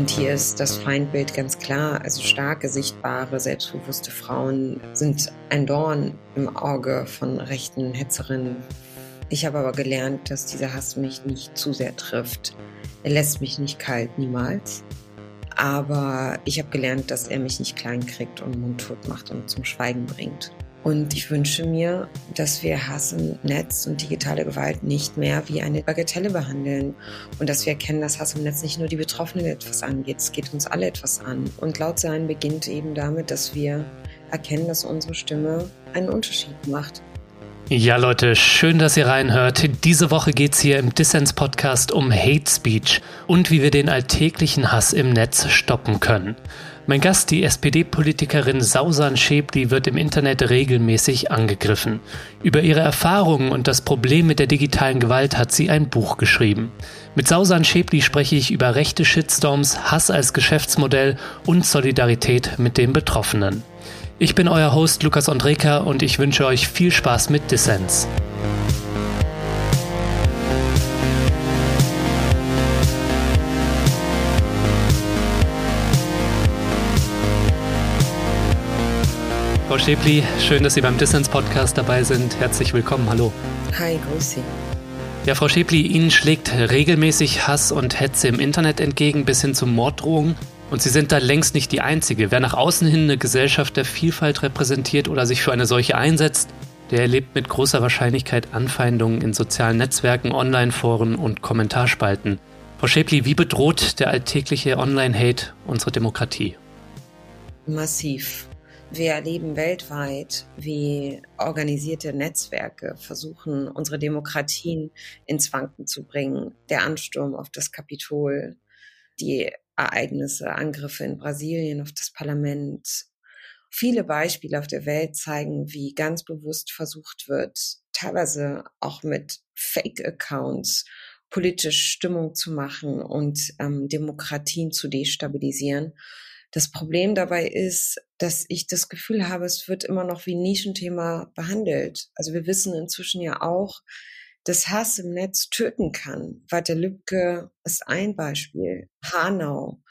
Und hier ist das Feindbild ganz klar. Also starke, sichtbare, selbstbewusste Frauen sind ein Dorn im Auge von rechten Hetzerinnen. Ich habe aber gelernt, dass dieser Hass mich nicht zu sehr trifft. Er lässt mich nicht kalt, niemals. Aber ich habe gelernt, dass er mich nicht klein kriegt und mundtot macht und zum Schweigen bringt. Und ich wünsche mir, dass wir Hass im Netz und digitale Gewalt nicht mehr wie eine Bagatelle behandeln und dass wir erkennen, dass Hass im Netz nicht nur die Betroffenen etwas angeht, es geht uns alle etwas an. Und laut sein beginnt eben damit, dass wir erkennen, dass unsere Stimme einen Unterschied macht. Ja, Leute, schön, dass ihr reinhört. Diese Woche geht es hier im Dissens-Podcast um Hate Speech und wie wir den alltäglichen Hass im Netz stoppen können. Mein Gast, die SPD-Politikerin Sausan Schäbli, wird im Internet regelmäßig angegriffen. Über ihre Erfahrungen und das Problem mit der digitalen Gewalt hat sie ein Buch geschrieben. Mit Sausan Schäbli spreche ich über rechte Shitstorms, Hass als Geschäftsmodell und Solidarität mit den Betroffenen. Ich bin euer Host Lukas Andreka und ich wünsche euch viel Spaß mit Dissens. Frau Schäbli, schön, dass Sie beim Dissens Podcast dabei sind. Herzlich willkommen. Hallo. Hi, grüß Sie. Ja, Frau Schäbli, Ihnen schlägt regelmäßig Hass und Hetze im Internet entgegen bis hin zu Morddrohungen. Und Sie sind da längst nicht die Einzige. Wer nach außen hin eine Gesellschaft der Vielfalt repräsentiert oder sich für eine solche einsetzt, der erlebt mit großer Wahrscheinlichkeit Anfeindungen in sozialen Netzwerken, Online-Foren und Kommentarspalten. Frau Schäbli, wie bedroht der alltägliche Online-Hate unsere Demokratie? Massiv. Wir erleben weltweit, wie organisierte Netzwerke versuchen, unsere Demokratien ins Wanken zu bringen. Der Ansturm auf das Kapitol, die Ereignisse, Angriffe in Brasilien auf das Parlament. Viele Beispiele auf der Welt zeigen, wie ganz bewusst versucht wird, teilweise auch mit Fake-Accounts politisch Stimmung zu machen und ähm, Demokratien zu destabilisieren. Das Problem dabei ist, dass ich das Gefühl habe, es wird immer noch wie Nischenthema behandelt. Also wir wissen inzwischen ja auch, dass Hass im Netz töten kann. Walter Lübcke ist ein Beispiel. Hanau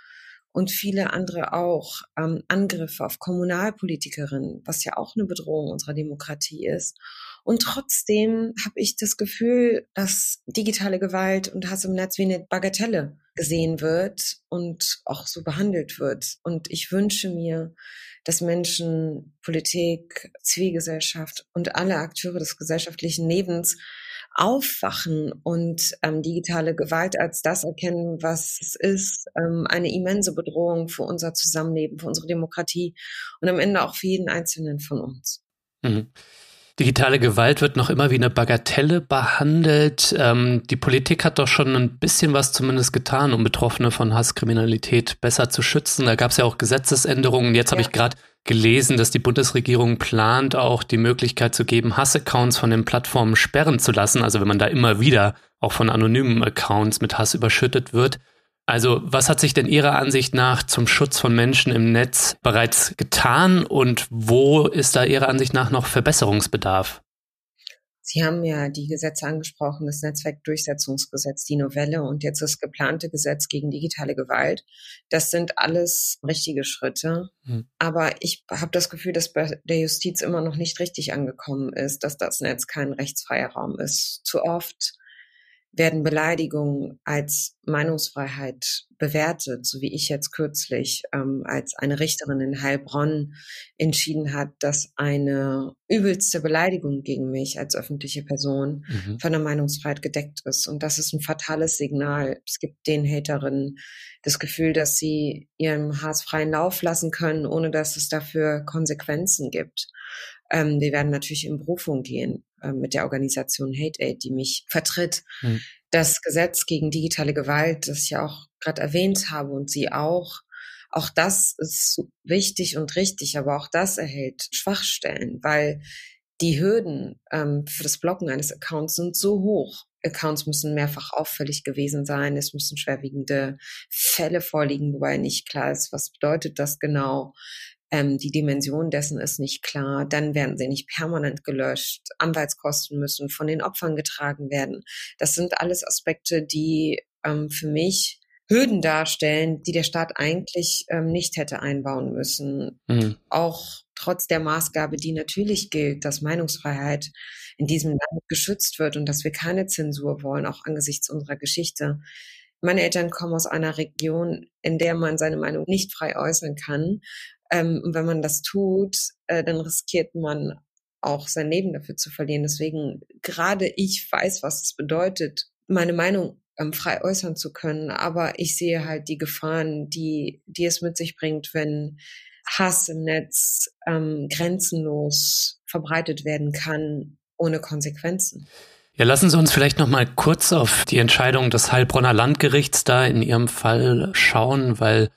und viele andere auch. Ähm, Angriffe auf Kommunalpolitikerinnen, was ja auch eine Bedrohung unserer Demokratie ist. Und trotzdem habe ich das Gefühl, dass digitale Gewalt und Hass im Netz wie eine Bagatelle gesehen wird und auch so behandelt wird. Und ich wünsche mir, dass Menschen, Politik, Zivilgesellschaft und alle Akteure des gesellschaftlichen Lebens aufwachen und ähm, digitale Gewalt als das erkennen, was es ist, ähm, eine immense Bedrohung für unser Zusammenleben, für unsere Demokratie und am Ende auch für jeden Einzelnen von uns. Mhm. Digitale Gewalt wird noch immer wie eine Bagatelle behandelt. Ähm, die Politik hat doch schon ein bisschen was zumindest getan, um Betroffene von Hasskriminalität besser zu schützen. Da gab es ja auch Gesetzesänderungen. Jetzt ja. habe ich gerade gelesen, dass die Bundesregierung plant, auch die Möglichkeit zu geben, Hassaccounts von den Plattformen sperren zu lassen. Also wenn man da immer wieder auch von anonymen Accounts mit Hass überschüttet wird. Also was hat sich denn Ihrer Ansicht nach zum Schutz von Menschen im Netz bereits getan und wo ist da Ihrer Ansicht nach noch Verbesserungsbedarf? Sie haben ja die Gesetze angesprochen, das Netzwerkdurchsetzungsgesetz, die Novelle und jetzt das geplante Gesetz gegen digitale Gewalt. Das sind alles richtige Schritte. Hm. Aber ich habe das Gefühl, dass bei der Justiz immer noch nicht richtig angekommen ist, dass das Netz kein rechtsfreier Raum ist. Zu oft werden Beleidigungen als Meinungsfreiheit bewertet, so wie ich jetzt kürzlich ähm, als eine Richterin in Heilbronn entschieden hat, dass eine übelste Beleidigung gegen mich als öffentliche Person mhm. von der Meinungsfreiheit gedeckt ist. Und das ist ein fatales Signal. Es gibt den Haterinnen das Gefühl, dass sie ihren Hass freien Lauf lassen können, ohne dass es dafür Konsequenzen gibt. Ähm, wir werden natürlich in Berufung gehen äh, mit der Organisation Hate Aid, die mich vertritt. Hm. Das Gesetz gegen digitale Gewalt, das ich ja auch gerade erwähnt habe und Sie auch, auch das ist wichtig und richtig, aber auch das erhält Schwachstellen, weil die Hürden ähm, für das Blocken eines Accounts sind so hoch. Accounts müssen mehrfach auffällig gewesen sein, es müssen schwerwiegende Fälle vorliegen, wobei nicht klar ist, was bedeutet das genau ähm, die Dimension dessen ist nicht klar, dann werden sie nicht permanent gelöscht, Anwaltskosten müssen von den Opfern getragen werden. Das sind alles Aspekte, die ähm, für mich Hürden darstellen, die der Staat eigentlich ähm, nicht hätte einbauen müssen. Mhm. Auch trotz der Maßgabe, die natürlich gilt, dass Meinungsfreiheit in diesem Land geschützt wird und dass wir keine Zensur wollen, auch angesichts unserer Geschichte. Meine Eltern kommen aus einer Region, in der man seine Meinung nicht frei äußern kann. Ähm, und wenn man das tut, äh, dann riskiert man auch sein Leben dafür zu verlieren. Deswegen gerade ich weiß, was es bedeutet, meine Meinung ähm, frei äußern zu können. Aber ich sehe halt die Gefahren, die, die es mit sich bringt, wenn Hass im Netz ähm, grenzenlos verbreitet werden kann, ohne Konsequenzen. Ja, lassen Sie uns vielleicht noch mal kurz auf die Entscheidung des Heilbronner Landgerichts da in Ihrem Fall schauen, weil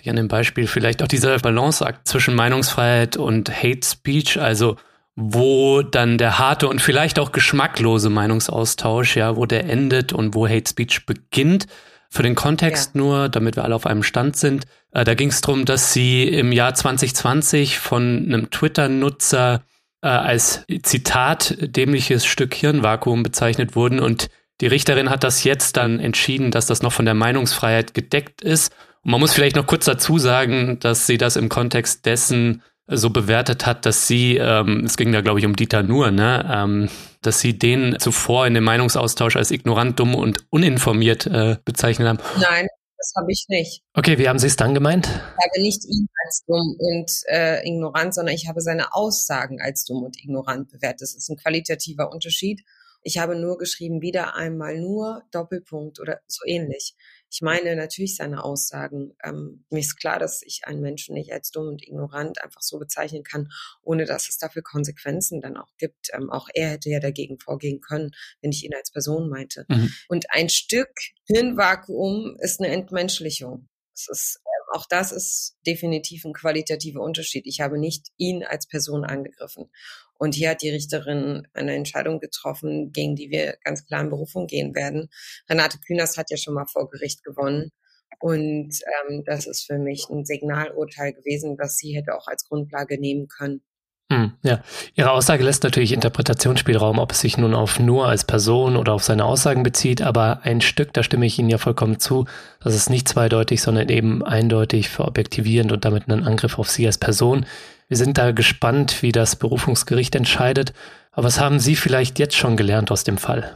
sich an dem Beispiel vielleicht auch dieser Balanceakt zwischen Meinungsfreiheit und Hate Speech, also wo dann der harte und vielleicht auch geschmacklose Meinungsaustausch, ja, wo der endet und wo Hate Speech beginnt. Für den Kontext ja. nur, damit wir alle auf einem Stand sind, äh, da ging es darum, dass sie im Jahr 2020 von einem Twitter-Nutzer äh, als Zitat dämliches Stück Hirnvakuum bezeichnet wurden und die Richterin hat das jetzt dann entschieden, dass das noch von der Meinungsfreiheit gedeckt ist. Und man muss vielleicht noch kurz dazu sagen, dass sie das im Kontext dessen so bewertet hat, dass sie, ähm, es ging da glaube ich um Dieter Nuhr, ne, ähm, dass sie den zuvor in dem Meinungsaustausch als ignorant, dumm und uninformiert äh, bezeichnet haben. Nein, das habe ich nicht. Okay, wie haben Sie es dann gemeint? Ich habe nicht ihn als dumm und äh, ignorant, sondern ich habe seine Aussagen als dumm und ignorant bewertet. Das ist ein qualitativer Unterschied. Ich habe nur geschrieben, wieder einmal nur Doppelpunkt oder so ähnlich. Ich meine natürlich seine Aussagen. Ähm, mir ist klar, dass ich einen Menschen nicht als dumm und ignorant einfach so bezeichnen kann, ohne dass es dafür Konsequenzen dann auch gibt. Ähm, auch er hätte ja dagegen vorgehen können, wenn ich ihn als Person meinte. Mhm. Und ein Stück Hirnvakuum ist eine Entmenschlichung. Es ist auch das ist definitiv ein qualitativer Unterschied. Ich habe nicht ihn als Person angegriffen. Und hier hat die Richterin eine Entscheidung getroffen, gegen die wir ganz klar in Berufung gehen werden. Renate Künast hat ja schon mal vor Gericht gewonnen. Und ähm, das ist für mich ein Signalurteil gewesen, was sie hätte auch als Grundlage nehmen können. Hm, ja, Ihre Aussage lässt natürlich Interpretationsspielraum, ob es sich nun auf nur als Person oder auf seine Aussagen bezieht, aber ein Stück, da stimme ich Ihnen ja vollkommen zu, das ist nicht zweideutig, sondern eben eindeutig verobjektivierend und damit ein Angriff auf Sie als Person. Wir sind da gespannt, wie das Berufungsgericht entscheidet. Aber was haben Sie vielleicht jetzt schon gelernt aus dem Fall?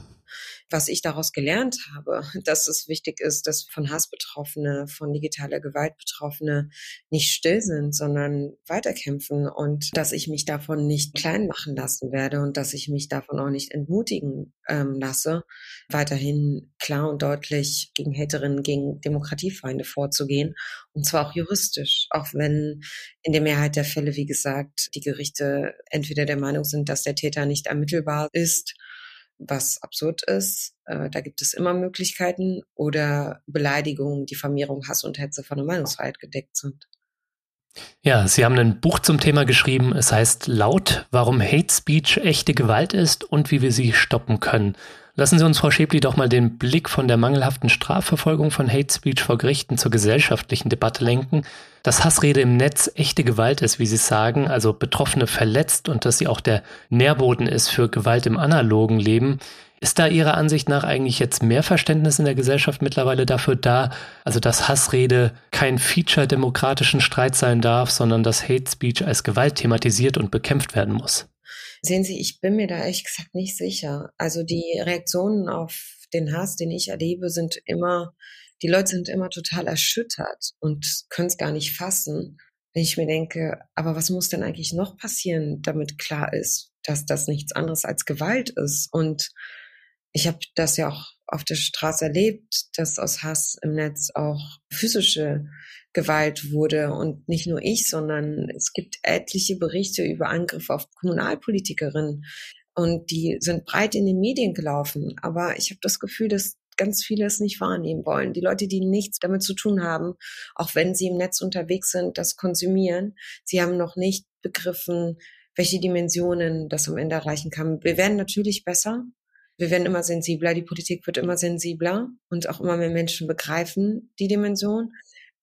Was ich daraus gelernt habe, dass es wichtig ist, dass von Hass Betroffene, von digitaler Gewalt Betroffene nicht still sind, sondern weiterkämpfen und dass ich mich davon nicht klein machen lassen werde und dass ich mich davon auch nicht entmutigen ähm, lasse, weiterhin klar und deutlich gegen Haterinnen, gegen Demokratiefeinde vorzugehen und zwar auch juristisch, auch wenn in der Mehrheit der Fälle, wie gesagt, die Gerichte entweder der Meinung sind, dass der Täter nicht ermittelbar ist was absurd ist. Äh, da gibt es immer Möglichkeiten oder Beleidigungen, Diffamierung, Hass und Hetze von der Meinungsfreiheit gedeckt sind. Ja, Sie haben ein Buch zum Thema geschrieben. Es heißt Laut, warum Hate Speech echte Gewalt ist und wie wir sie stoppen können. Lassen Sie uns, Frau Schäbli, doch mal den Blick von der mangelhaften Strafverfolgung von Hate Speech vor Gerichten zur gesellschaftlichen Debatte lenken. Dass Hassrede im Netz echte Gewalt ist, wie Sie sagen, also Betroffene verletzt und dass sie auch der Nährboden ist für Gewalt im analogen Leben. Ist da Ihrer Ansicht nach eigentlich jetzt mehr Verständnis in der Gesellschaft mittlerweile dafür da, also dass Hassrede kein Feature demokratischen Streit sein darf, sondern dass Hate Speech als Gewalt thematisiert und bekämpft werden muss? Sehen Sie, ich bin mir da ehrlich gesagt nicht sicher. Also die Reaktionen auf den Hass, den ich erlebe, sind immer, die Leute sind immer total erschüttert und können es gar nicht fassen, wenn ich mir denke, aber was muss denn eigentlich noch passieren, damit klar ist, dass das nichts anderes als Gewalt ist? Und ich habe das ja auch auf der Straße erlebt, dass aus Hass im Netz auch physische Gewalt wurde. Und nicht nur ich, sondern es gibt etliche Berichte über Angriffe auf Kommunalpolitikerinnen. Und die sind breit in den Medien gelaufen. Aber ich habe das Gefühl, dass ganz viele es nicht wahrnehmen wollen. Die Leute, die nichts damit zu tun haben, auch wenn sie im Netz unterwegs sind, das konsumieren, sie haben noch nicht begriffen, welche Dimensionen das am Ende erreichen kann. Wir werden natürlich besser. Wir werden immer sensibler. Die Politik wird immer sensibler und auch immer mehr Menschen begreifen die Dimension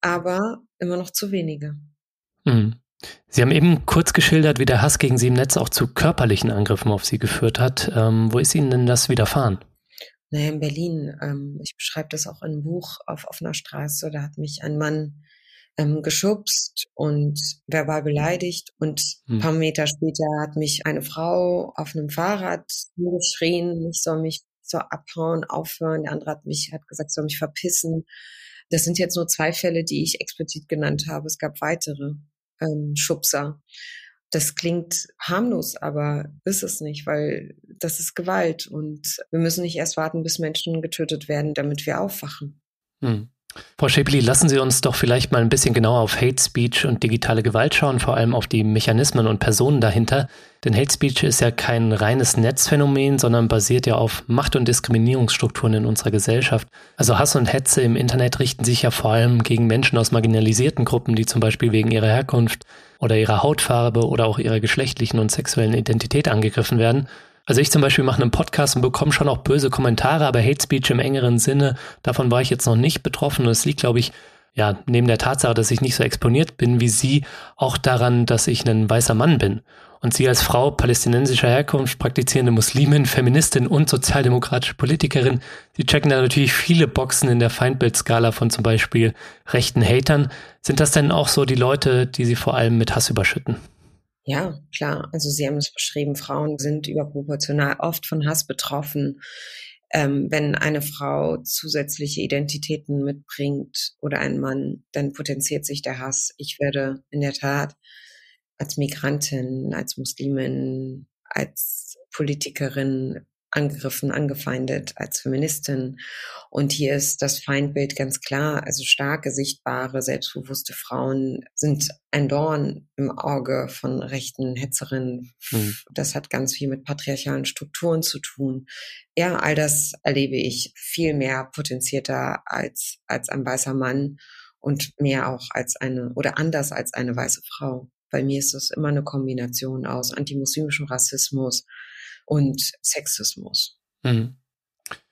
aber immer noch zu wenige. Mhm. Sie haben eben kurz geschildert, wie der Hass gegen Sie im Netz auch zu körperlichen Angriffen auf Sie geführt hat. Ähm, wo ist Ihnen denn das widerfahren? Naja, in Berlin, ähm, ich beschreibe das auch in einem Buch auf offener Straße, da hat mich ein Mann ähm, geschubst und verbal beleidigt und hm. paar Meter später hat mich eine Frau auf einem Fahrrad geschrien, ich soll mich so abhauen, aufhören. Der andere hat mich, hat gesagt, soll mich verpissen. Das sind jetzt nur zwei Fälle, die ich explizit genannt habe. Es gab weitere ähm, Schubser. Das klingt harmlos, aber ist es nicht, weil das ist Gewalt und wir müssen nicht erst warten, bis Menschen getötet werden, damit wir aufwachen. Hm. Frau Schäpeli, lassen Sie uns doch vielleicht mal ein bisschen genauer auf Hate Speech und digitale Gewalt schauen, vor allem auf die Mechanismen und Personen dahinter. Denn Hate Speech ist ja kein reines Netzphänomen, sondern basiert ja auf Macht- und Diskriminierungsstrukturen in unserer Gesellschaft. Also Hass und Hetze im Internet richten sich ja vor allem gegen Menschen aus marginalisierten Gruppen, die zum Beispiel wegen ihrer Herkunft oder ihrer Hautfarbe oder auch ihrer geschlechtlichen und sexuellen Identität angegriffen werden. Also ich zum Beispiel mache einen Podcast und bekomme schon auch böse Kommentare, aber Hate Speech im engeren Sinne, davon war ich jetzt noch nicht betroffen. Und es liegt, glaube ich, ja, neben der Tatsache, dass ich nicht so exponiert bin wie Sie, auch daran, dass ich ein weißer Mann bin. Und Sie als Frau palästinensischer Herkunft, praktizierende Muslimin, Feministin und sozialdemokratische Politikerin, Sie checken da natürlich viele Boxen in der Feindbildskala von zum Beispiel rechten Hatern. Sind das denn auch so die Leute, die Sie vor allem mit Hass überschütten? Ja, klar. Also Sie haben es beschrieben, Frauen sind überproportional oft von Hass betroffen. Ähm, wenn eine Frau zusätzliche Identitäten mitbringt oder ein Mann, dann potenziert sich der Hass. Ich werde in der Tat als Migrantin, als Muslimin, als Politikerin angegriffen, angefeindet als Feministin. Und hier ist das Feindbild ganz klar. Also starke, sichtbare, selbstbewusste Frauen sind ein Dorn im Auge von rechten Hetzerinnen. Mhm. Das hat ganz viel mit patriarchalen Strukturen zu tun. Ja, all das erlebe ich viel mehr potenzierter als, als ein weißer Mann und mehr auch als eine oder anders als eine weiße Frau. Bei mir ist es immer eine Kombination aus antimuslimischem Rassismus, und Sexismus. Mhm.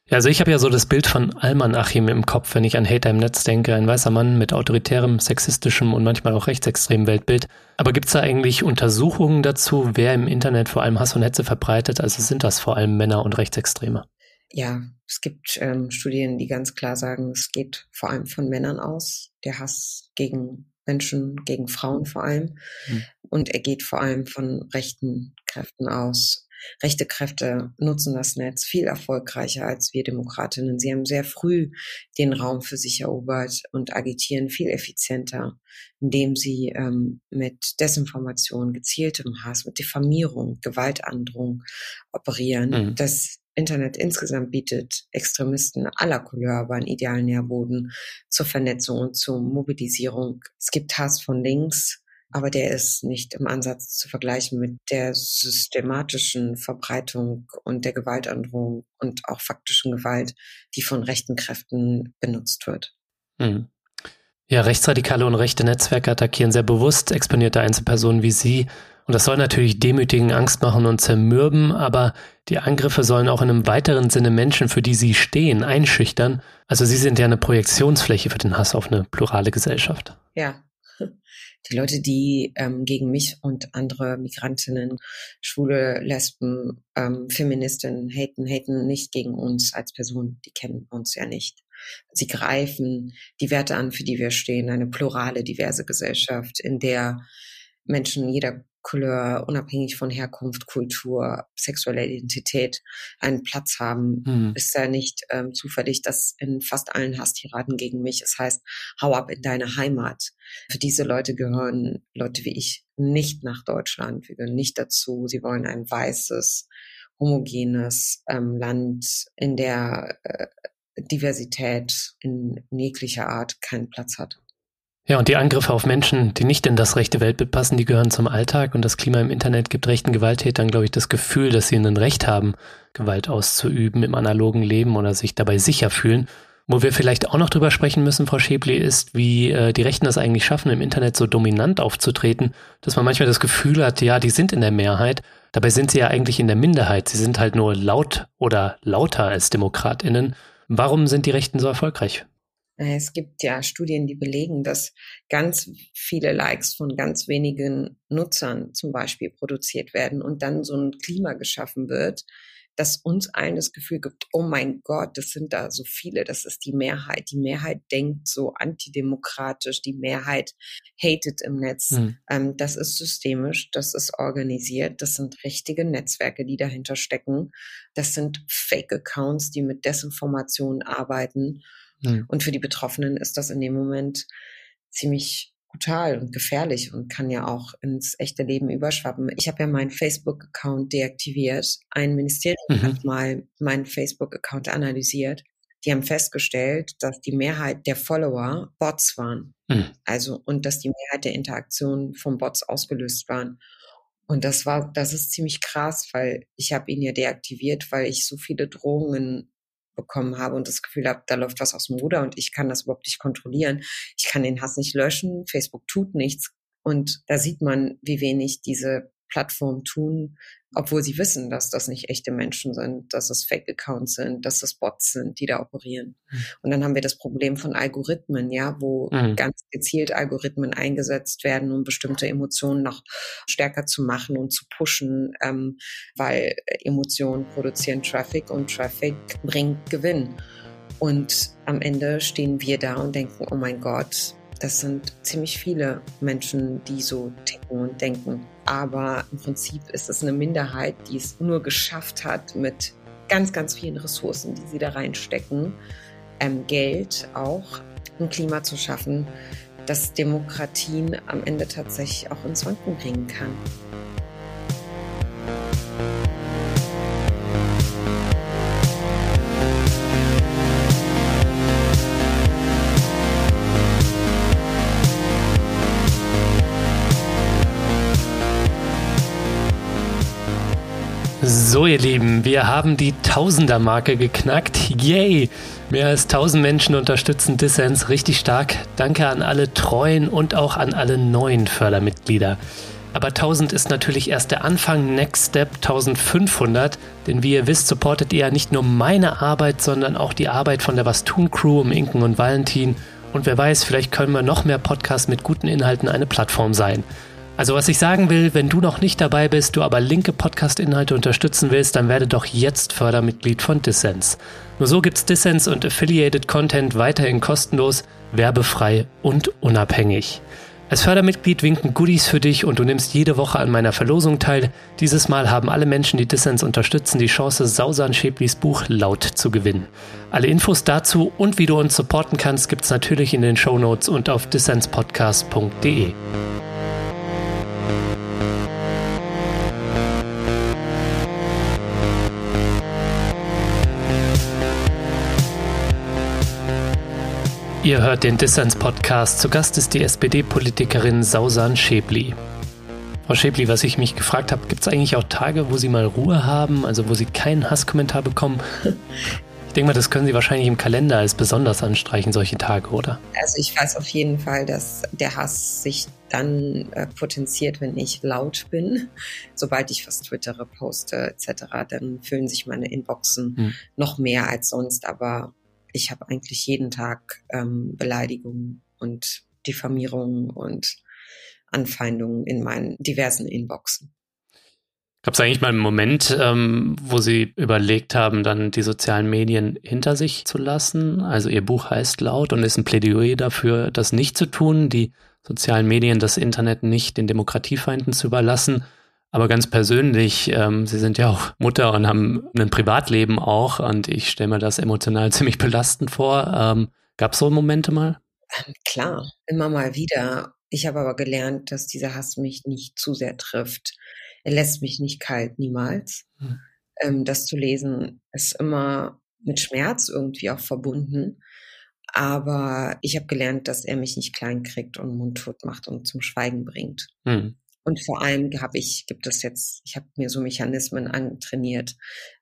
Ja, also ich habe ja so das Bild von Alman Achim im Kopf, wenn ich an Hater im Netz denke, ein weißer Mann mit autoritärem, sexistischem und manchmal auch rechtsextremem Weltbild. Aber gibt es da eigentlich Untersuchungen dazu, wer im Internet vor allem Hass und Hetze verbreitet? Also sind das vor allem Männer und Rechtsextreme? Ja, es gibt ähm, Studien, die ganz klar sagen, es geht vor allem von Männern aus, der Hass gegen Menschen, gegen Frauen vor allem. Mhm. Und er geht vor allem von rechten Kräften aus. Rechte Kräfte nutzen das Netz viel erfolgreicher als wir Demokratinnen. Sie haben sehr früh den Raum für sich erobert und agitieren viel effizienter, indem sie ähm, mit Desinformation, gezieltem Hass, mit Diffamierung, Gewaltandrohung operieren. Mhm. Das Internet insgesamt bietet Extremisten aller Couleur aber einen idealen Nährboden zur Vernetzung und zur Mobilisierung. Es gibt Hass von links, aber der ist nicht im Ansatz zu vergleichen mit der systematischen Verbreitung und der Gewaltandrohung und auch faktischen Gewalt, die von rechten Kräften benutzt wird. Mhm. Ja, rechtsradikale und rechte Netzwerke attackieren sehr bewusst exponierte Einzelpersonen wie Sie. Und das soll natürlich demütigen, Angst machen und zermürben, aber die Angriffe sollen auch in einem weiteren Sinne Menschen, für die sie stehen, einschüchtern. Also Sie sind ja eine Projektionsfläche für den Hass auf eine plurale Gesellschaft. Ja, die Leute, die ähm, gegen mich und andere Migrantinnen, Schwule, Lesben, ähm, Feministinnen haten, haten nicht gegen uns als Person. Die kennen uns ja nicht. Sie greifen die Werte an, für die wir stehen, eine plurale, diverse Gesellschaft, in der Menschen jeder Couleur, unabhängig von Herkunft, Kultur, sexueller Identität einen Platz haben, hm. ist ja nicht ähm, zufällig, dass in fast allen Hasstiraden gegen mich es heißt, hau ab in deine Heimat. Für diese Leute gehören Leute wie ich nicht nach Deutschland. Wir gehören nicht dazu. Sie wollen ein weißes, homogenes ähm, Land, in der äh, Diversität in jeglicher Art keinen Platz hat. Ja, und die Angriffe auf Menschen, die nicht in das rechte Weltbild passen, die gehören zum Alltag. Und das Klima im Internet gibt rechten Gewalttätern, glaube ich, das Gefühl, dass sie ein Recht haben, Gewalt auszuüben im analogen Leben oder sich dabei sicher fühlen. Wo wir vielleicht auch noch drüber sprechen müssen, Frau Schäbli, ist, wie äh, die Rechten das eigentlich schaffen, im Internet so dominant aufzutreten, dass man manchmal das Gefühl hat, ja, die sind in der Mehrheit. Dabei sind sie ja eigentlich in der Minderheit. Sie sind halt nur laut oder lauter als DemokratInnen. Warum sind die Rechten so erfolgreich? Äh, es gibt ja Studien, die belegen, dass ganz viele Likes von ganz wenigen Nutzern zum Beispiel produziert werden und dann so ein Klima geschaffen wird, das uns allen das Gefühl gibt, oh mein Gott, das sind da so viele, das ist die Mehrheit. Die Mehrheit denkt so antidemokratisch, die Mehrheit hatet im Netz. Mhm. Ähm, das ist systemisch, das ist organisiert, das sind richtige Netzwerke, die dahinter stecken. Das sind Fake-Accounts, die mit Desinformation arbeiten. Mhm. Und für die Betroffenen ist das in dem Moment ziemlich brutal und gefährlich und kann ja auch ins echte Leben überschwappen. Ich habe ja meinen Facebook-Account deaktiviert. Ein Ministerium mhm. hat mal meinen Facebook-Account analysiert. Die haben festgestellt, dass die Mehrheit der Follower Bots waren. Mhm. Also, und dass die Mehrheit der Interaktionen von Bots ausgelöst waren. Und das war, das ist ziemlich krass, weil ich habe ihn ja deaktiviert, weil ich so viele Drohungen bekommen habe und das Gefühl habe, da läuft was aus dem Ruder und ich kann das überhaupt nicht kontrollieren. Ich kann den Hass nicht löschen, Facebook tut nichts. Und da sieht man, wie wenig diese Plattformen tun, obwohl sie wissen, dass das nicht echte Menschen sind, dass es Fake-Accounts sind, dass es Bots sind, die da operieren. Mhm. Und dann haben wir das Problem von Algorithmen, ja, wo mhm. ganz gezielt Algorithmen eingesetzt werden, um bestimmte Emotionen noch stärker zu machen und zu pushen, ähm, weil Emotionen produzieren Traffic und Traffic bringt Gewinn. Und am Ende stehen wir da und denken, oh mein Gott, das sind ziemlich viele Menschen, die so ticken und denken. Aber im Prinzip ist es eine Minderheit, die es nur geschafft hat, mit ganz, ganz vielen Ressourcen, die sie da reinstecken, ähm, Geld auch, ein Klima zu schaffen, das Demokratien am Ende tatsächlich auch ins Wanken bringen kann. So, ihr Lieben, wir haben die Tausender-Marke geknackt. Yay! Mehr als 1000 Menschen unterstützen Dissens richtig stark. Danke an alle treuen und auch an alle neuen Fördermitglieder. Aber 1000 ist natürlich erst der Anfang, Next Step 1500, denn wie ihr wisst, supportet ihr ja nicht nur meine Arbeit, sondern auch die Arbeit von der Was tun Crew um Inken und Valentin. Und wer weiß, vielleicht können wir noch mehr Podcasts mit guten Inhalten eine Plattform sein. Also was ich sagen will, wenn du noch nicht dabei bist, du aber linke Podcast-Inhalte unterstützen willst, dann werde doch jetzt Fördermitglied von Dissens. Nur so gibt's Dissens und Affiliated Content weiterhin kostenlos, werbefrei und unabhängig. Als Fördermitglied winken Goodies für dich und du nimmst jede Woche an meiner Verlosung teil. Dieses Mal haben alle Menschen, die Dissens unterstützen, die Chance, Sausan Schäblis Buch laut zu gewinnen. Alle Infos dazu und wie du uns supporten kannst, gibt's natürlich in den Show Notes und auf dissenspodcast.de. Ihr hört den Dissens-Podcast. Zu Gast ist die SPD-Politikerin Sausan Schäbli. Frau Schäbli, was ich mich gefragt habe, gibt es eigentlich auch Tage, wo Sie mal Ruhe haben, also wo Sie keinen Hasskommentar bekommen? Ich denke mal, das können Sie wahrscheinlich im Kalender als besonders anstreichen, solche Tage, oder? Also ich weiß auf jeden Fall, dass der Hass sich dann äh, potenziert, wenn ich laut bin. Sobald ich was twittere, poste etc., dann füllen sich meine Inboxen hm. noch mehr als sonst. Aber ich habe eigentlich jeden Tag ähm, Beleidigungen und Diffamierungen und Anfeindungen in meinen diversen Inboxen. Gab es eigentlich mal einen Moment, ähm, wo Sie überlegt haben, dann die sozialen Medien hinter sich zu lassen? Also Ihr Buch heißt laut und ist ein Plädoyer dafür, das nicht zu tun, die sozialen Medien, das Internet nicht den Demokratiefeinden zu überlassen. Aber ganz persönlich, ähm, Sie sind ja auch Mutter und haben ein Privatleben auch und ich stelle mir das emotional ziemlich belastend vor. Ähm, Gab es so Momente mal? Ähm, klar, immer mal wieder. Ich habe aber gelernt, dass dieser Hass mich nicht zu sehr trifft. Er lässt mich nicht kalt, niemals. Hm. Ähm, das zu lesen ist immer mit Schmerz irgendwie auch verbunden. Aber ich habe gelernt, dass er mich nicht klein kriegt und mundtot macht und zum Schweigen bringt. Hm. Und vor allem habe ich, gibt es jetzt, ich habe mir so Mechanismen antrainiert,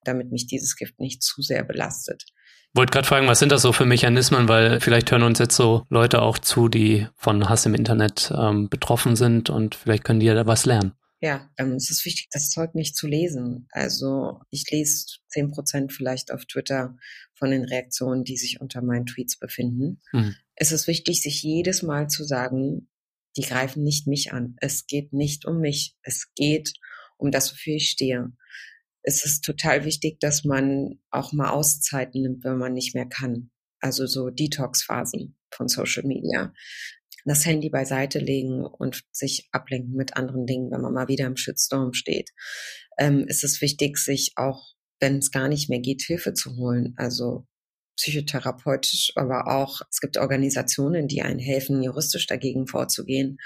damit mich dieses Gift nicht zu sehr belastet. Wollte gerade fragen, was sind das so für Mechanismen, weil vielleicht hören uns jetzt so Leute auch zu, die von Hass im Internet ähm, betroffen sind und vielleicht können die ja da was lernen. Ja, ähm, es ist wichtig, das Zeug nicht zu lesen. Also ich lese zehn Prozent vielleicht auf Twitter von den Reaktionen, die sich unter meinen Tweets befinden. Hm. Es ist wichtig, sich jedes Mal zu sagen, die greifen nicht mich an. Es geht nicht um mich. Es geht um das, wofür ich stehe. es ist total wichtig, dass man auch mal Auszeiten nimmt, wenn man nicht mehr kann. Also so Detox-Phasen von Social Media. Das Handy beiseite legen und sich ablenken mit anderen Dingen, wenn man mal wieder im Shitstorm steht. Ähm, ist wichtig, sich auch, wenn es gar nicht mehr geht, Hilfe zu holen. Also psychotherapeutisch, aber auch es gibt Organisationen, die einen helfen, juristisch dagegen vorzugehen.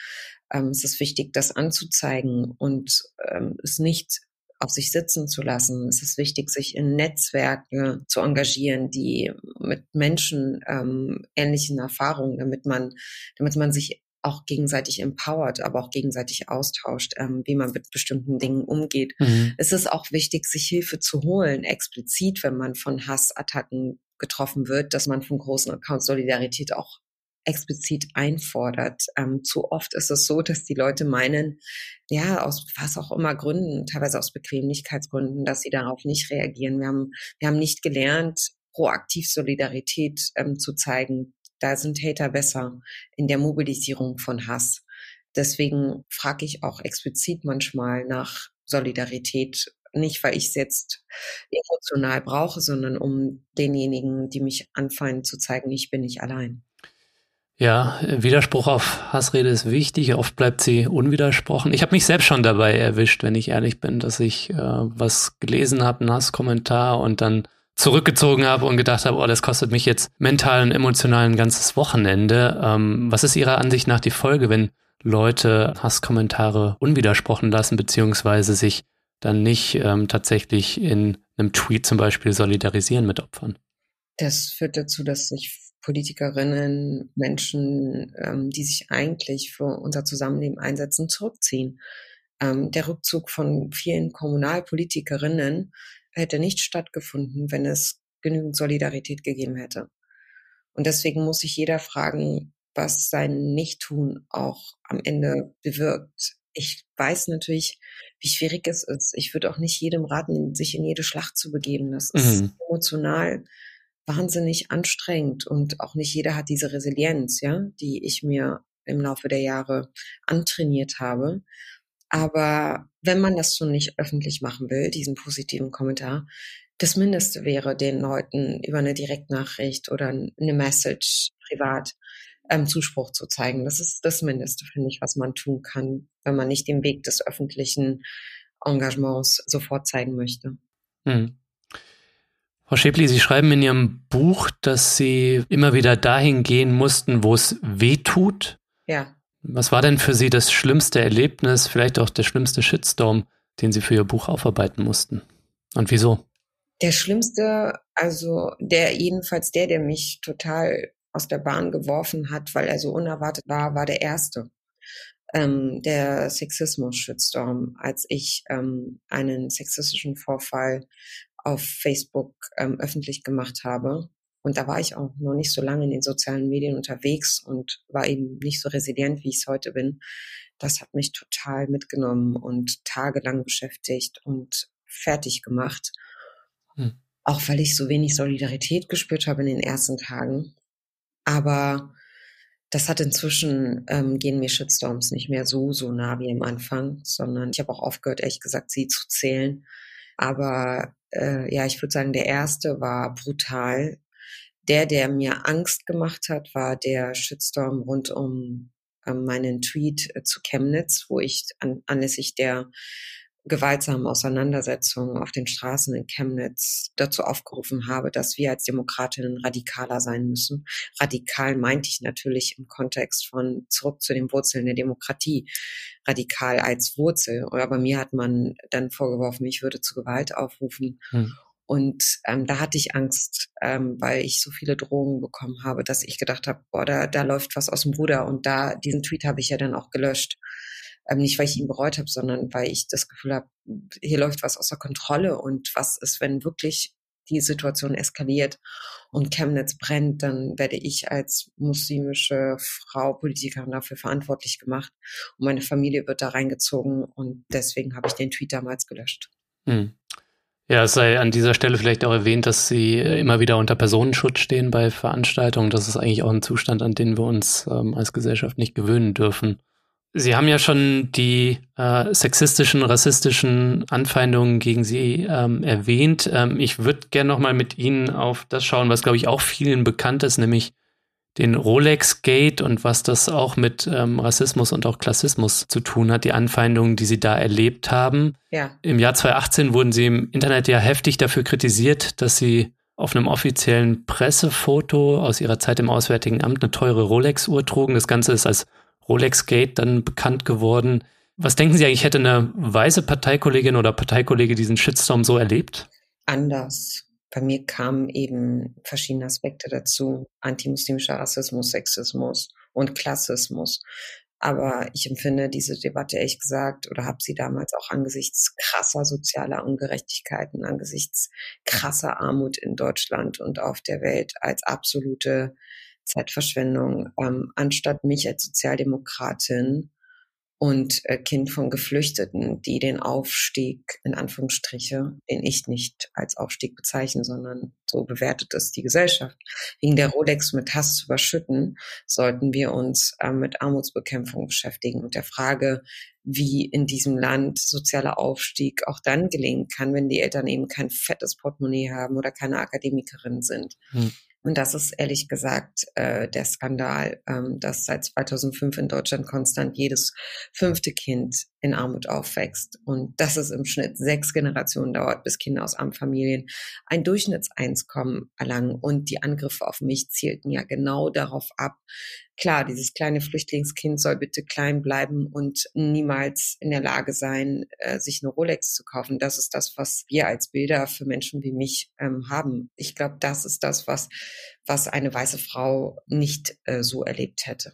Ähm, es ist wichtig, das anzuzeigen und ähm, es nicht auf sich sitzen zu lassen. Es ist wichtig, sich in Netzwerke zu engagieren, die mit Menschen ähm, ähnlichen Erfahrungen, damit man, damit man sich auch gegenseitig empowert, aber auch gegenseitig austauscht, ähm, wie man mit bestimmten Dingen umgeht. Mhm. Es ist auch wichtig, sich Hilfe zu holen, explizit, wenn man von Hassattacken getroffen wird, dass man vom großen Account Solidarität auch explizit einfordert. Ähm, zu oft ist es so, dass die Leute meinen, ja, aus was auch immer Gründen, teilweise aus Bequemlichkeitsgründen, dass sie darauf nicht reagieren. Wir haben, wir haben nicht gelernt, proaktiv Solidarität ähm, zu zeigen. Da sind Hater besser in der Mobilisierung von Hass. Deswegen frage ich auch explizit manchmal nach Solidarität nicht, weil ich es jetzt emotional brauche, sondern um denjenigen, die mich anfallen, zu zeigen, ich bin nicht allein. Ja, Widerspruch auf Hassrede ist wichtig. Oft bleibt sie unwidersprochen. Ich habe mich selbst schon dabei erwischt, wenn ich ehrlich bin, dass ich äh, was gelesen habe, einen Hasskommentar und dann zurückgezogen habe und gedacht habe, oh, das kostet mich jetzt mental und emotional ein ganzes Wochenende. Ähm, was ist Ihrer Ansicht nach die Folge, wenn Leute Hasskommentare unwidersprochen lassen, beziehungsweise sich dann nicht ähm, tatsächlich in einem Tweet zum Beispiel solidarisieren mit Opfern. Das führt dazu, dass sich Politikerinnen, Menschen, ähm, die sich eigentlich für unser Zusammenleben einsetzen, zurückziehen. Ähm, der Rückzug von vielen Kommunalpolitikerinnen hätte nicht stattgefunden, wenn es genügend Solidarität gegeben hätte. Und deswegen muss sich jeder fragen, was sein Nichttun auch am Ende bewirkt ich weiß natürlich, wie schwierig es ist. Ich würde auch nicht jedem raten, sich in jede Schlacht zu begeben. Das ist mhm. emotional wahnsinnig anstrengend und auch nicht jeder hat diese Resilienz, ja, die ich mir im Laufe der Jahre antrainiert habe. Aber wenn man das so nicht öffentlich machen will, diesen positiven Kommentar, das Mindeste wäre, den Leuten über eine Direktnachricht oder eine Message privat ähm, Zuspruch zu zeigen. Das ist das Mindeste, finde ich, was man tun kann, wenn man nicht den Weg des öffentlichen Engagements sofort zeigen möchte. Hm. Frau Schäbli, Sie schreiben in Ihrem Buch, dass Sie immer wieder dahin gehen mussten, wo es weh tut. Ja. Was war denn für Sie das schlimmste Erlebnis, vielleicht auch der schlimmste Shitstorm, den Sie für Ihr Buch aufarbeiten mussten? Und wieso? Der schlimmste, also der jedenfalls der, der mich total aus der Bahn geworfen hat, weil er so unerwartet war, war der erste. Ähm, der Sexismus-Shitstorm, als ich ähm, einen sexistischen Vorfall auf Facebook ähm, öffentlich gemacht habe. Und da war ich auch noch nicht so lange in den sozialen Medien unterwegs und war eben nicht so resilient, wie ich es heute bin. Das hat mich total mitgenommen und tagelang beschäftigt und fertig gemacht. Hm. Auch weil ich so wenig Solidarität gespürt habe in den ersten Tagen aber das hat inzwischen, ähm, gehen mir Shitstorms nicht mehr so, so nah wie am Anfang, sondern ich habe auch aufgehört, ehrlich gesagt, sie zu zählen. Aber äh, ja, ich würde sagen, der erste war brutal. Der, der mir Angst gemacht hat, war der Shitstorm rund um äh, meinen Tweet äh, zu Chemnitz, wo ich an, anlässlich der gewaltsamen Auseinandersetzungen auf den Straßen in Chemnitz dazu aufgerufen habe, dass wir als Demokratinnen radikaler sein müssen. Radikal meinte ich natürlich im Kontext von zurück zu den Wurzeln der Demokratie. Radikal als Wurzel. Aber mir hat man dann vorgeworfen, ich würde zu Gewalt aufrufen. Hm. Und ähm, da hatte ich Angst, ähm, weil ich so viele Drohungen bekommen habe, dass ich gedacht habe, boah, da, da läuft was aus dem Ruder. Und da diesen Tweet habe ich ja dann auch gelöscht. Ähm, nicht, weil ich ihn bereut habe, sondern weil ich das Gefühl habe, hier läuft was außer Kontrolle und was ist, wenn wirklich die Situation eskaliert und Chemnitz brennt, dann werde ich als muslimische Frau Politikerin dafür verantwortlich gemacht und meine Familie wird da reingezogen und deswegen habe ich den Tweet damals gelöscht. Hm. Ja, es sei an dieser Stelle vielleicht auch erwähnt, dass Sie immer wieder unter Personenschutz stehen bei Veranstaltungen. Das ist eigentlich auch ein Zustand, an den wir uns ähm, als Gesellschaft nicht gewöhnen dürfen Sie haben ja schon die äh, sexistischen, rassistischen Anfeindungen gegen Sie ähm, erwähnt. Ähm, ich würde gerne noch mal mit Ihnen auf das schauen, was, glaube ich, auch vielen bekannt ist, nämlich den Rolex-Gate und was das auch mit ähm, Rassismus und auch Klassismus zu tun hat, die Anfeindungen, die Sie da erlebt haben. Ja. Im Jahr 2018 wurden Sie im Internet ja heftig dafür kritisiert, dass Sie auf einem offiziellen Pressefoto aus Ihrer Zeit im Auswärtigen Amt eine teure Rolex-Uhr trugen. Das Ganze ist als Rolex Gate dann bekannt geworden. Was denken Sie eigentlich, hätte eine weiße Parteikollegin oder Parteikollege diesen Shitstorm so erlebt? Anders. Bei mir kamen eben verschiedene Aspekte dazu. Antimuslimischer Rassismus, Sexismus und Klassismus. Aber ich empfinde diese Debatte ehrlich gesagt oder habe sie damals auch angesichts krasser sozialer Ungerechtigkeiten, angesichts krasser Armut in Deutschland und auf der Welt als absolute Zeitverschwendung, ähm, anstatt mich als Sozialdemokratin und äh, Kind von Geflüchteten, die den Aufstieg in Anführungsstriche, den ich nicht als Aufstieg bezeichne, sondern so bewertet es die Gesellschaft, wegen der Rolex mit Hass zu überschütten, sollten wir uns äh, mit Armutsbekämpfung beschäftigen und der Frage, wie in diesem Land sozialer Aufstieg auch dann gelingen kann, wenn die Eltern eben kein fettes Portemonnaie haben oder keine Akademikerin sind. Hm. Und das ist ehrlich gesagt äh, der Skandal, ähm, dass seit 2005 in Deutschland konstant jedes fünfte Kind in Armut aufwächst und dass es im Schnitt sechs Generationen dauert, bis Kinder aus armen Familien ein Durchschnittseinkommen erlangen. Und die Angriffe auf mich zielten ja genau darauf ab. Klar, dieses kleine Flüchtlingskind soll bitte klein bleiben und niemals in der Lage sein, äh, sich eine Rolex zu kaufen. Das ist das, was wir als Bilder für Menschen wie mich ähm, haben. Ich glaube, das ist das, was, was eine weiße Frau nicht äh, so erlebt hätte.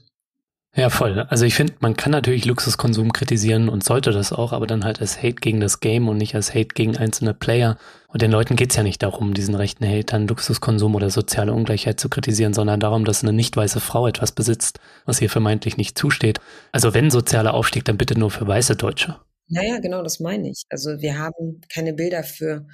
Ja, voll. Also ich finde, man kann natürlich Luxuskonsum kritisieren und sollte das auch, aber dann halt als Hate gegen das Game und nicht als Hate gegen einzelne Player. Und den Leuten geht's ja nicht darum, diesen rechten Hatern Luxuskonsum oder soziale Ungleichheit zu kritisieren, sondern darum, dass eine nicht weiße Frau etwas besitzt, was ihr vermeintlich nicht zusteht. Also wenn sozialer Aufstieg, dann bitte nur für weiße Deutsche. Naja, genau, das meine ich. Also wir haben keine Bilder für,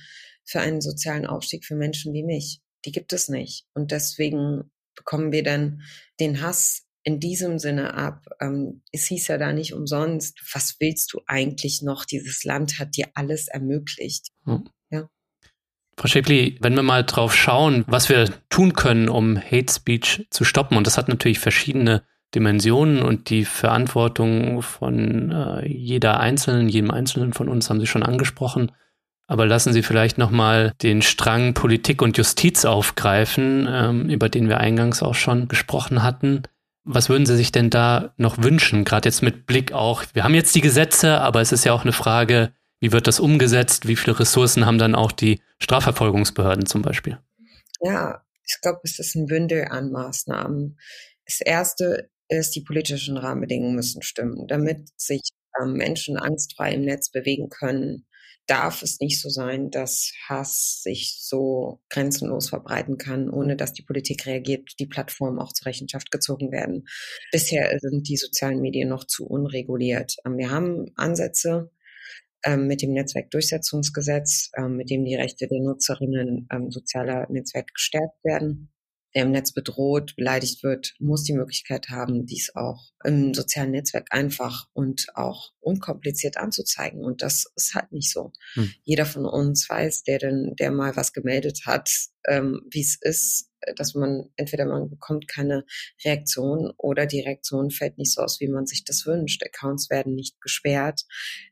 für einen sozialen Aufstieg für Menschen wie mich. Die gibt es nicht. Und deswegen bekommen wir dann den Hass in diesem Sinne ab. Ähm, es hieß ja da nicht umsonst, was willst du eigentlich noch? Dieses Land hat dir alles ermöglicht. Hm. Ja. Frau Schäbli, wenn wir mal drauf schauen, was wir tun können, um Hate Speech zu stoppen, und das hat natürlich verschiedene Dimensionen und die Verantwortung von äh, jeder Einzelnen, jedem Einzelnen von uns haben Sie schon angesprochen. Aber lassen Sie vielleicht nochmal den Strang Politik und Justiz aufgreifen, ähm, über den wir eingangs auch schon gesprochen hatten. Was würden Sie sich denn da noch wünschen, gerade jetzt mit Blick auch, wir haben jetzt die Gesetze, aber es ist ja auch eine Frage, wie wird das umgesetzt, wie viele Ressourcen haben dann auch die Strafverfolgungsbehörden zum Beispiel? Ja, ich glaube, es ist ein Bündel an Maßnahmen. Das erste ist, die politischen Rahmenbedingungen müssen stimmen, damit sich ähm, Menschen angstfrei im Netz bewegen können, darf es nicht so sein, dass Hass sich so grenzenlos verbreiten kann, ohne dass die Politik reagiert, die Plattformen auch zur Rechenschaft gezogen werden. Bisher sind die sozialen Medien noch zu unreguliert. Ähm, wir haben Ansätze ähm, mit dem Netzwerkdurchsetzungsgesetz, ähm, mit dem die Rechte der Nutzerinnen sozialer Netzwerke gestärkt werden der im Netz bedroht, beleidigt wird, muss die Möglichkeit haben, dies auch im sozialen Netzwerk einfach und auch unkompliziert anzuzeigen. Und das ist halt nicht so. Hm. Jeder von uns weiß, der denn, der mal was gemeldet hat, ähm, wie es ist, dass man entweder man bekommt keine Reaktion oder die Reaktion fällt nicht so aus, wie man sich das wünscht. Accounts werden nicht gesperrt.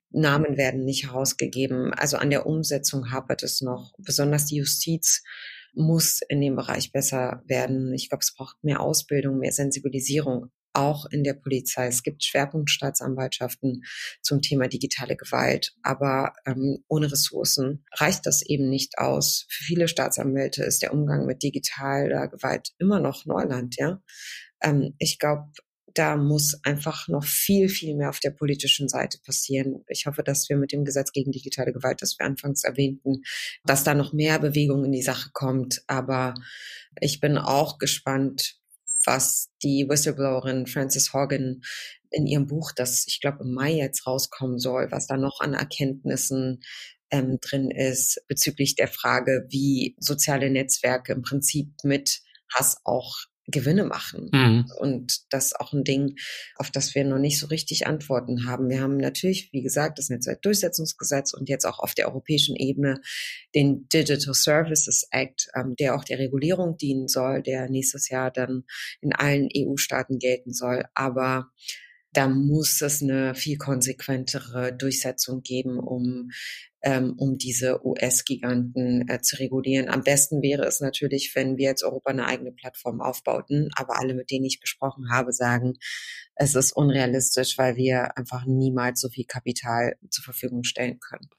Namen werden nicht herausgegeben. Also an der Umsetzung hapert es noch. Besonders die Justiz muss in dem Bereich besser werden. Ich glaube, es braucht mehr Ausbildung, mehr Sensibilisierung, auch in der Polizei. Es gibt Schwerpunktstaatsanwaltschaften zum Thema digitale Gewalt, aber ähm, ohne Ressourcen reicht das eben nicht aus. Für viele Staatsanwälte ist der Umgang mit digitaler Gewalt immer noch Neuland, ja. Ähm, ich glaube, da muss einfach noch viel, viel mehr auf der politischen Seite passieren. Ich hoffe, dass wir mit dem Gesetz gegen digitale Gewalt, das wir anfangs erwähnten, dass da noch mehr Bewegung in die Sache kommt. Aber ich bin auch gespannt, was die Whistleblowerin Frances Horgan in ihrem Buch, das ich glaube im Mai jetzt rauskommen soll, was da noch an Erkenntnissen ähm, drin ist bezüglich der Frage, wie soziale Netzwerke im Prinzip mit Hass auch Gewinne machen. Mhm. Und das ist auch ein Ding, auf das wir noch nicht so richtig Antworten haben. Wir haben natürlich, wie gesagt, das Netzwerkdurchsetzungsgesetz und jetzt auch auf der europäischen Ebene den Digital Services Act, ähm, der auch der Regulierung dienen soll, der nächstes Jahr dann in allen EU-Staaten gelten soll. Aber da muss es eine viel konsequentere Durchsetzung geben, um ähm, um diese US-Giganten äh, zu regulieren. Am besten wäre es natürlich, wenn wir als Europa eine eigene Plattform aufbauten, aber alle, mit denen ich gesprochen habe, sagen, es ist unrealistisch, weil wir einfach niemals so viel Kapital zur Verfügung stellen können.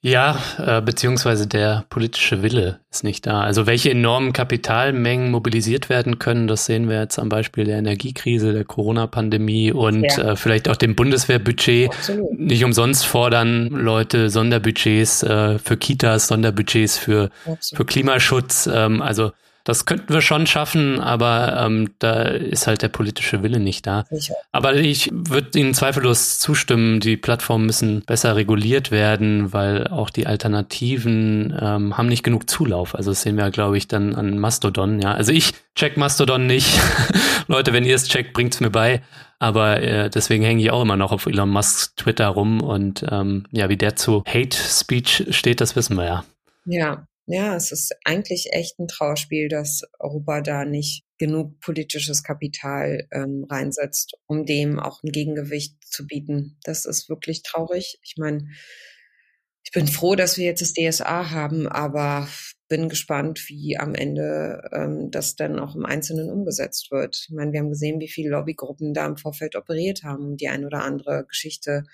Ja, äh, beziehungsweise der politische Wille ist nicht da. Also welche enormen Kapitalmengen mobilisiert werden können, das sehen wir jetzt am Beispiel der Energiekrise, der Corona-Pandemie und ja. äh, vielleicht auch dem Bundeswehrbudget. Absolut. Nicht umsonst fordern Leute Sonderbudgets äh, für Kitas, Sonderbudgets für, für Klimaschutz. Ähm, also das könnten wir schon schaffen, aber ähm, da ist halt der politische Wille nicht da. Sicher. Aber ich würde Ihnen zweifellos zustimmen, die Plattformen müssen besser reguliert werden, weil auch die Alternativen ähm, haben nicht genug Zulauf. Also das sehen wir, glaube ich, dann an Mastodon. Ja, also ich check Mastodon nicht. Leute, wenn ihr es checkt, bringt's mir bei. Aber äh, deswegen hänge ich auch immer noch auf Elon Musks Twitter rum und ähm, ja, wie der zu Hate Speech steht, das wissen wir ja. Ja, ja, es ist eigentlich echt ein Trauerspiel, dass Europa da nicht genug politisches Kapital ähm, reinsetzt, um dem auch ein Gegengewicht zu bieten. Das ist wirklich traurig. Ich meine, ich bin froh, dass wir jetzt das DSA haben, aber bin gespannt, wie am Ende ähm, das dann auch im Einzelnen umgesetzt wird. Ich meine, wir haben gesehen, wie viele Lobbygruppen da im Vorfeld operiert haben, um die ein oder andere Geschichte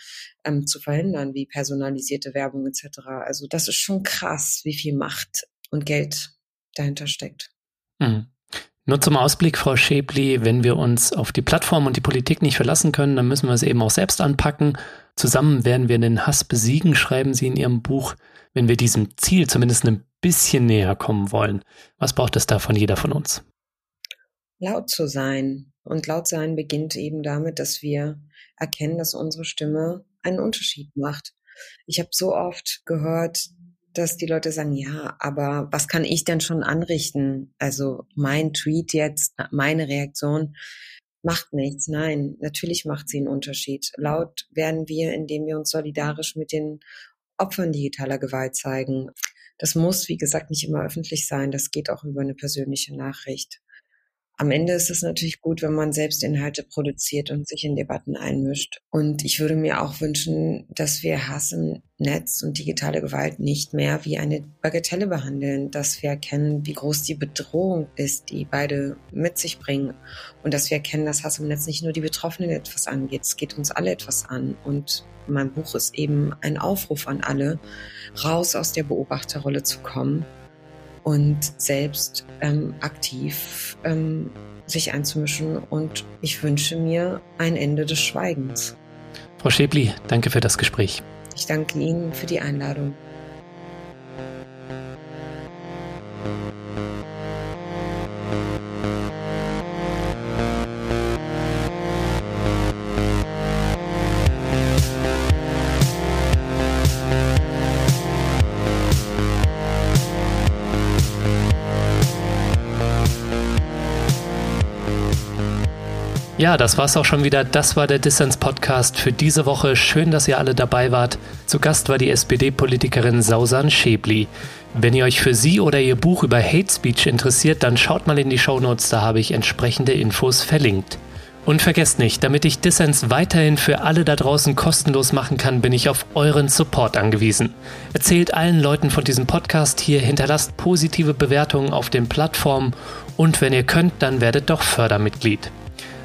ähm, zu verhindern, wie personalisierte Werbung etc. Also das ist schon krass, wie viel Macht und Geld dahinter steckt. Mhm. Nur zum Ausblick, Frau Schäbli, wenn wir uns auf die Plattform und die Politik nicht verlassen können, dann müssen wir es eben auch selbst anpacken. Zusammen werden wir den Hass besiegen, schreiben Sie in Ihrem Buch. Wenn wir diesem Ziel zumindest ein bisschen näher kommen wollen, was braucht es da von jeder von uns? Laut zu sein. Und laut sein beginnt eben damit, dass wir erkennen, dass unsere Stimme einen Unterschied macht. Ich habe so oft gehört, dass die Leute sagen, ja, aber was kann ich denn schon anrichten? Also mein Tweet jetzt, meine Reaktion macht nichts. Nein, natürlich macht sie einen Unterschied. Laut werden wir, indem wir uns solidarisch mit den Opfern digitaler Gewalt zeigen. Das muss, wie gesagt, nicht immer öffentlich sein. Das geht auch über eine persönliche Nachricht. Am Ende ist es natürlich gut, wenn man selbst Inhalte produziert und sich in Debatten einmischt. Und ich würde mir auch wünschen, dass wir Hass im Netz und digitale Gewalt nicht mehr wie eine Bagatelle behandeln, dass wir erkennen, wie groß die Bedrohung ist, die beide mit sich bringen. Und dass wir erkennen, dass Hass im Netz nicht nur die Betroffenen etwas angeht, es geht uns alle etwas an. Und mein Buch ist eben ein Aufruf an alle, raus aus der Beobachterrolle zu kommen und selbst ähm, aktiv ähm, sich einzumischen. Und ich wünsche mir ein Ende des Schweigens. Frau Schäbli, danke für das Gespräch. Ich danke Ihnen für die Einladung. Ja, das war's auch schon wieder. Das war der Dissens Podcast für diese Woche. Schön, dass ihr alle dabei wart. Zu Gast war die SPD-Politikerin Sausan Schäbli. Wenn ihr euch für sie oder ihr Buch über Hate Speech interessiert, dann schaut mal in die Shownotes, da habe ich entsprechende Infos verlinkt. Und vergesst nicht, damit ich Dissens weiterhin für alle da draußen kostenlos machen kann, bin ich auf euren Support angewiesen. Erzählt allen Leuten von diesem Podcast hier, hinterlasst positive Bewertungen auf den Plattformen und wenn ihr könnt, dann werdet doch Fördermitglied.